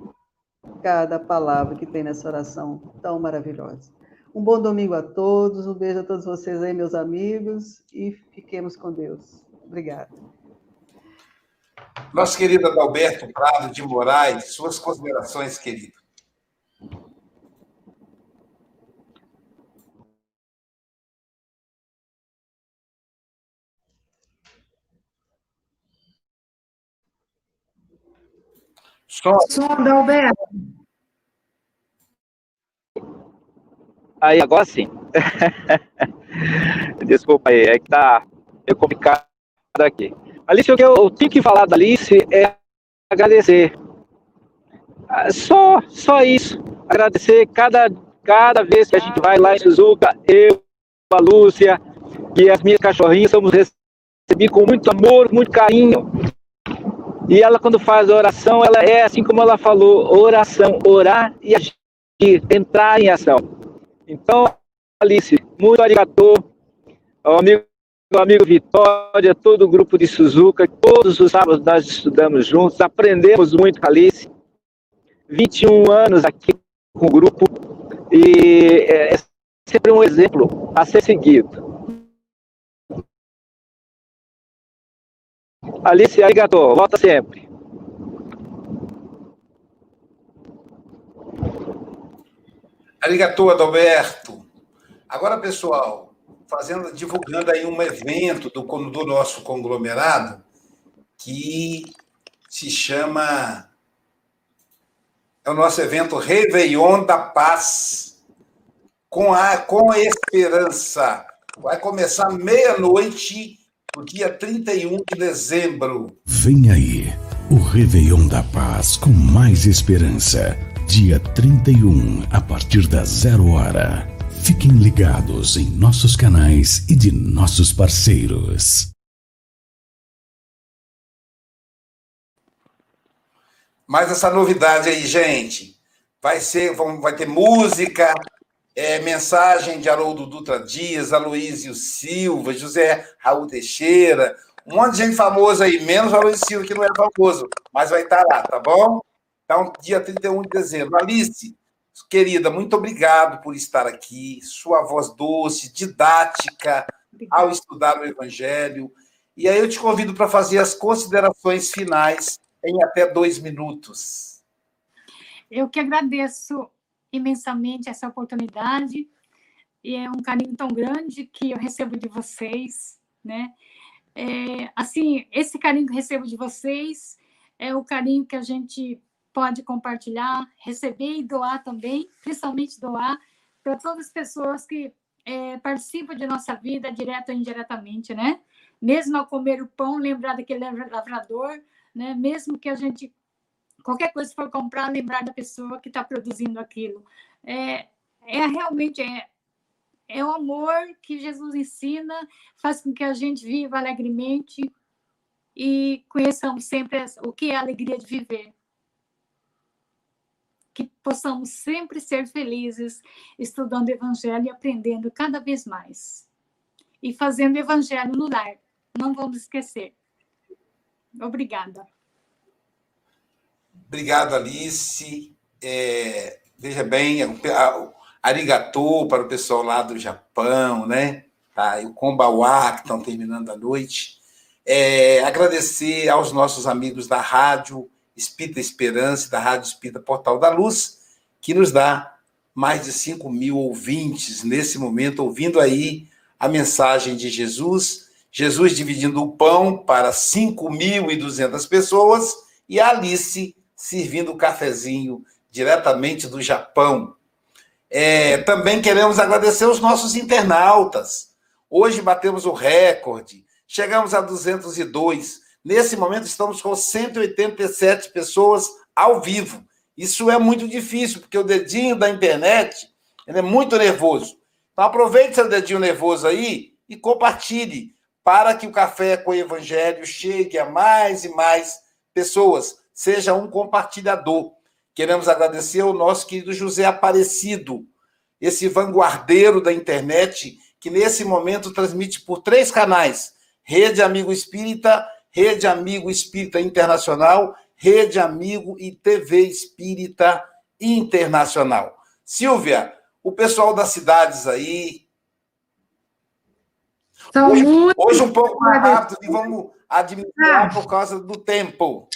cada palavra que tem nessa oração tão maravilhosa. Um bom domingo a todos, um beijo a todos vocês aí, meus amigos, e fiquemos com Deus. Obrigada. Nosso querido Adalberto Prado de Moraes, suas considerações, querido. Som. Som, Adalberto. Aí, agora sim. Desculpa aí, é que tá meio complicado aqui. Alice, o que eu tenho que falar da Alice é agradecer. Ah, só, só isso. Agradecer cada, cada vez que a gente vai lá em Suzuka, eu, a Lúcia e as minhas cachorrinhas somos recebidos com muito amor, muito carinho. E ela, quando faz a oração, ela é assim como ela falou: oração, orar e agir, entrar em ação. Então, Alice, muito obrigado ao amigo, ao amigo Vitória, todo o grupo de Suzuka, todos os sábados nós estudamos juntos, aprendemos muito com Alice. 21 anos aqui com o grupo e é, é sempre um exemplo a ser seguido. Alice, arigato, volta sempre. Arigato, Adalberto. Agora, pessoal, fazendo, divulgando aí um evento do, do nosso conglomerado que se chama é o nosso evento Réveillon da Paz com a com a esperança. Vai começar meia-noite no dia 31 de dezembro. Vem aí, o Réveillon da Paz com mais esperança. Dia 31, a partir das zero hora. Fiquem ligados em nossos canais e de nossos parceiros. Mais essa novidade aí, gente. Vai ser, vai ter música, é, mensagem de Haroldo Dutra Dias, Aloísio Silva, José Raul Teixeira, um monte de gente famosa aí, menos o Aloísio Silva, que não é famoso, mas vai estar lá, tá bom? Então, dia 31 de dezembro. Alice, querida, muito obrigado por estar aqui, sua voz doce, didática, ao estudar o Evangelho. E aí eu te convido para fazer as considerações finais em até dois minutos. Eu que agradeço imensamente essa oportunidade e é um carinho tão grande que eu recebo de vocês, né? É, assim, esse carinho que recebo de vocês é o carinho que a gente pode compartilhar, receber e doar também, principalmente doar para todas as pessoas que é, participam de nossa vida, direto ou indiretamente, né? Mesmo ao comer o pão, lembrar daquele lavrador, né? Mesmo que a gente qualquer coisa que for comprar, lembrar da pessoa que está produzindo aquilo. É, é realmente é, é o amor que Jesus ensina, faz com que a gente viva alegremente e conheçamos sempre o que é a alegria de viver. Que possamos sempre ser felizes estudando o Evangelho e aprendendo cada vez mais. E fazendo Evangelho no lar. Não vamos esquecer. Obrigada. Obrigado, Alice. É, veja bem, arigatô para o pessoal lá do Japão, né? Tá, e o Kombawa, que estão terminando a noite. É, agradecer aos nossos amigos da Rádio Espírita Esperança, da Rádio Espírita Portal da Luz, que nos dá mais de 5 mil ouvintes nesse momento, ouvindo aí a mensagem de Jesus. Jesus dividindo o pão para 5.200 pessoas e a Alice servindo o cafezinho diretamente do Japão. É, também queremos agradecer os nossos internautas. Hoje batemos o recorde, chegamos a 202. Nesse momento estamos com 187 pessoas ao vivo. Isso é muito difícil, porque o dedinho da internet é muito nervoso. Então aproveite seu dedinho nervoso aí e compartilhe para que o Café com o Evangelho chegue a mais e mais pessoas seja um compartilhador. Queremos agradecer ao nosso querido José Aparecido, esse vanguardeiro da internet, que nesse momento transmite por três canais: Rede Amigo Espírita, Rede Amigo Espírita Internacional, Rede Amigo e TV Espírita Internacional. Silvia, o pessoal das cidades aí. Hoje, hoje, um pouco mais rápido e vamos administrar por causa do tempo.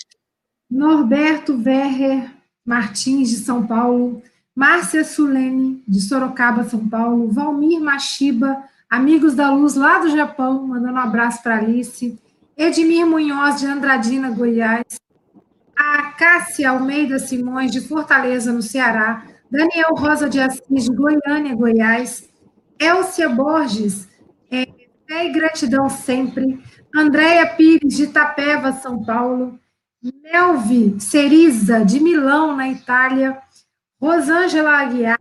Norberto Verrer Martins, de São Paulo, Márcia Sulene, de Sorocaba, São Paulo, Valmir Machiba, Amigos da Luz, lá do Japão, mandando um abraço para Alice, Edmir Munhoz, de Andradina, Goiás, a Cássia Almeida Simões, de Fortaleza, no Ceará, Daniel Rosa de Assis, de Goiânia, Goiás, Elcia Borges, é, fé e gratidão sempre, Andréia Pires, de Itapeva, São Paulo, Melvi Ceriza, de Milão, na Itália, Rosângela Aguiar,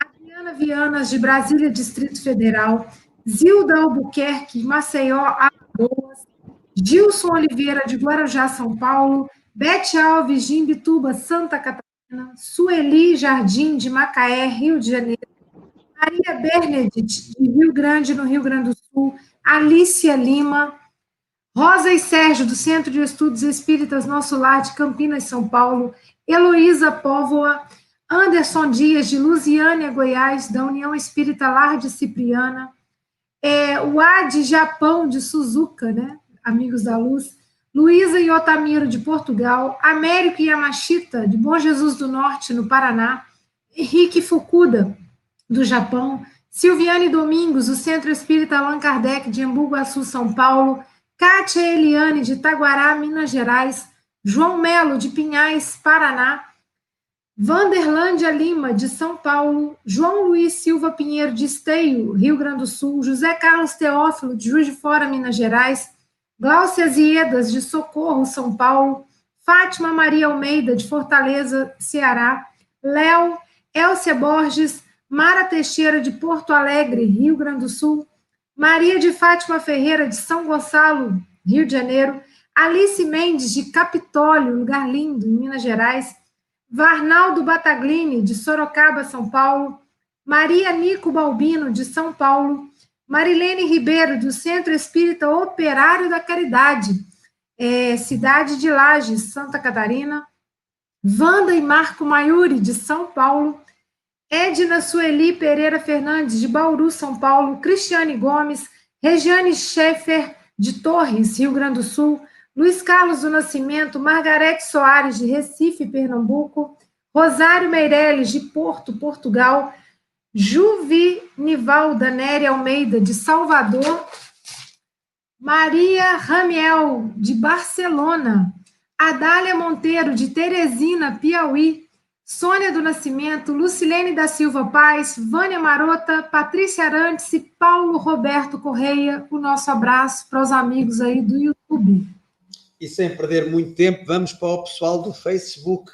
Adriana Vianas, de Brasília, Distrito Federal, Zilda Albuquerque, Maceió, Alagoas, Gilson Oliveira, de Guarujá, São Paulo, Bete Alves, de Imbituba, Santa Catarina, Sueli Jardim, de Macaé, Rio de Janeiro, Maria Bernadette, de Rio Grande, no Rio Grande do Sul, Alicia Lima, Rosa e Sérgio, do Centro de Estudos Espíritas Nosso Lar, de Campinas, São Paulo, Heloísa Póvoa, Anderson Dias, de Lusiânia, Goiás, da União Espírita Lar de Cipriana, é, o Japão, de Suzuka, né? Amigos da Luz, Luísa e Otamiro, de Portugal, Américo Yamashita, de Bom Jesus do Norte, no Paraná, Henrique Fukuda, do Japão, Silviane Domingos, do Centro Espírita Allan Kardec, de Embu-Guaçu, São Paulo, Kátia Eliane, de Taguará, Minas Gerais, João Melo, de Pinhais, Paraná, Vanderlândia Lima, de São Paulo, João Luiz Silva Pinheiro, de Esteio, Rio Grande do Sul, José Carlos Teófilo, de Juiz de Fora, Minas Gerais, Glaucia Ziedas, de Socorro, São Paulo, Fátima Maria Almeida, de Fortaleza, Ceará, Léo, Elcia Borges, Mara Teixeira, de Porto Alegre, Rio Grande do Sul, Maria de Fátima Ferreira, de São Gonçalo, Rio de Janeiro, Alice Mendes, de Capitólio, lugar lindo, em Minas Gerais, Varnaldo Bataglini, de Sorocaba, São Paulo, Maria Nico Balbino, de São Paulo, Marilene Ribeiro, do Centro Espírita Operário da Caridade, é, cidade de Lages, Santa Catarina, Wanda e Marco Maiuri, de São Paulo, Edna Sueli Pereira Fernandes, de Bauru, São Paulo, Cristiane Gomes, Regiane Schaeffer, de Torres, Rio Grande do Sul, Luiz Carlos do Nascimento, Margarete Soares, de Recife, Pernambuco, Rosário Meirelles, de Porto, Portugal, Juvi Nivalda Nery Almeida, de Salvador, Maria Ramiel, de Barcelona, Adália Monteiro, de Teresina, Piauí, Sônia do Nascimento, Lucilene da Silva Paz, Vânia Marota, Patrícia Arantes e Paulo Roberto Correia. O nosso abraço para os amigos aí do YouTube. E sem perder muito tempo, vamos para o pessoal do Facebook.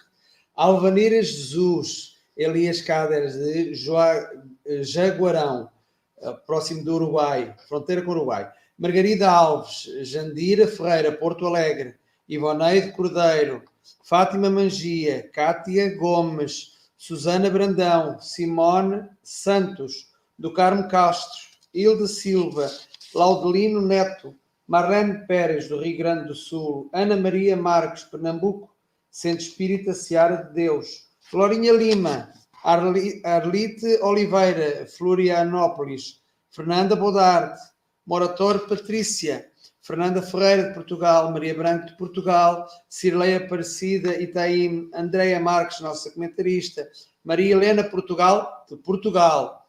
Alvanira Jesus, Elias Cáderes de Jaguarão, eh, próximo do Uruguai, fronteira com o Uruguai. Margarida Alves, Jandira Ferreira, Porto Alegre. Ivoneide Cordeiro, Fátima Mangia, Cátia Gomes, Susana Brandão, Simone Santos, do Carmo Castro, Hilda Silva, Laudelino Neto, Marlene Pérez, do Rio Grande do Sul, Ana Maria Marques, Pernambuco, Centro Espírita Seara de Deus, Florinha Lima, Arlite Oliveira, Florianópolis, Fernanda Bodarte, Morator Patrícia, Fernanda Ferreira de Portugal, Maria Branco de Portugal, Cirleia Aparecida, Itaim, Andréia Marques, nossa comentarista, Maria Helena Portugal, de Portugal,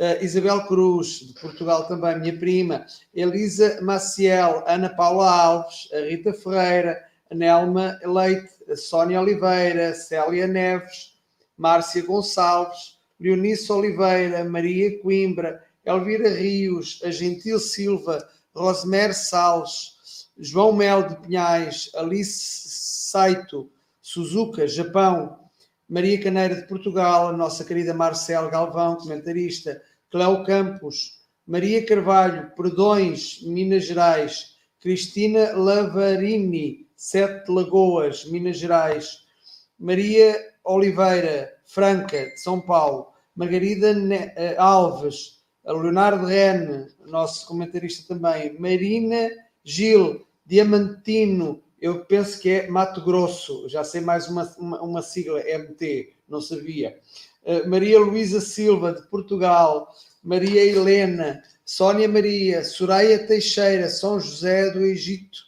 uh, Isabel Cruz, de Portugal também, minha prima, Elisa Maciel, Ana Paula Alves, a Rita Ferreira, a Nelma Leite, a Sónia Oliveira, Célia Neves, Márcia Gonçalves, Leonice Oliveira, Maria Coimbra, Elvira Rios, a Gentil Silva, Rosemary Salles, João Mel de Pinhais, Alice Saito, Suzuka, Japão, Maria Caneira de Portugal, a nossa querida Marcel Galvão, comentarista, Cléo Campos, Maria Carvalho, Perdões, Minas Gerais, Cristina Lavarini, Sete Lagoas, Minas Gerais, Maria Oliveira, Franca, de São Paulo, Margarida eh, Alves, Leonardo Rene, nosso comentarista também, Marina Gil, Diamantino, eu penso que é Mato Grosso, já sei mais uma, uma, uma sigla, MT, não sabia. Eh, Maria Luísa Silva, de Portugal, Maria Helena, Sónia Maria, Soraya Teixeira, São José do Egito,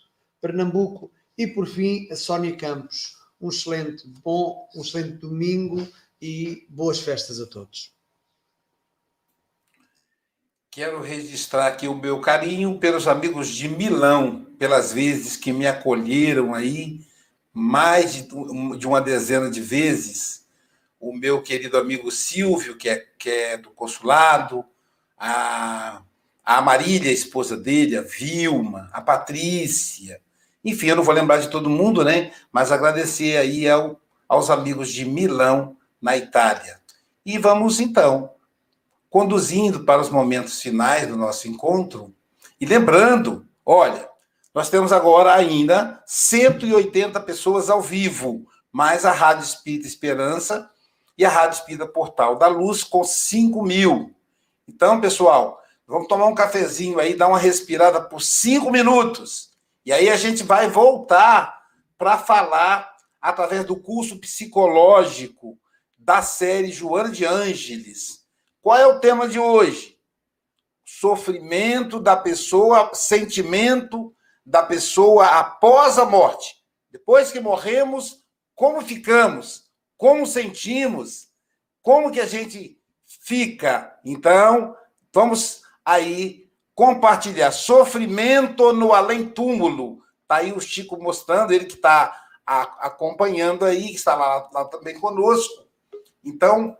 Pernambuco e, por fim, a Sónia Campos. Um excelente bom, um excelente domingo e boas festas a todos. Quero registrar aqui o meu carinho pelos amigos de Milão, pelas vezes que me acolheram aí, mais de uma dezena de vezes o meu querido amigo Silvio, que é, que é do consulado, a, a Marília, a esposa dele, a Vilma, a Patrícia, enfim, eu não vou lembrar de todo mundo, né? Mas agradecer aí ao, aos amigos de Milão, na Itália. E vamos então conduzindo para os momentos finais do nosso encontro e lembrando, olha, Nós temos agora ainda 180 pessoas ao vivo, mais a Rádio Espírita Esperança e a Rádio Espírita Portal da Luz com 5 mil. Então, pessoal, vamos tomar um cafezinho aí, dar uma respirada por cinco minutos. E aí a gente vai voltar para falar através do curso psicológico da série Joana de Ângeles. Qual é o tema de hoje? Sofrimento da pessoa, sentimento da pessoa após a morte. Depois que morremos, como ficamos, como sentimos, como que a gente fica. Então, vamos aí compartilhar sofrimento no além-túmulo. Está aí o Chico mostrando, ele que está acompanhando aí, que está lá, lá também conosco. Então,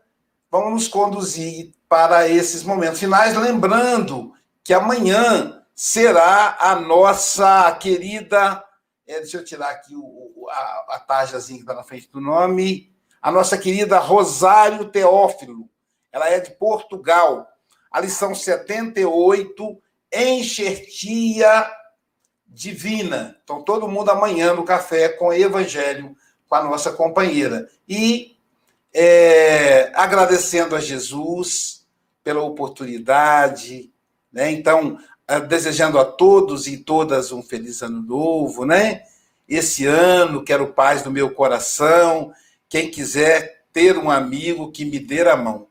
vamos nos conduzir para esses momentos finais, lembrando que amanhã será a nossa querida é, deixa eu tirar aqui o, a, a tarjazinha que está na frente do nome. A nossa querida Rosário Teófilo. Ela é de Portugal. A lição 78, Enxertia Divina. Então, todo mundo amanhã no café com o Evangelho, com a nossa companheira. E é, agradecendo a Jesus pela oportunidade. Né? Então, ah, desejando a todos e todas um feliz ano novo, né? Esse ano, quero paz no meu coração. Quem quiser ter um amigo que me dê a mão.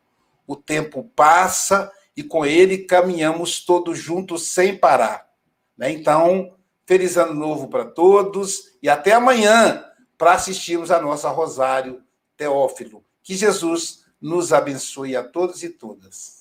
O tempo passa e com ele caminhamos todos juntos sem parar. Né? Então, feliz ano novo para todos e até amanhã para assistirmos a nossa Rosário Teófilo. Que Jesus nos abençoe a todos e todas.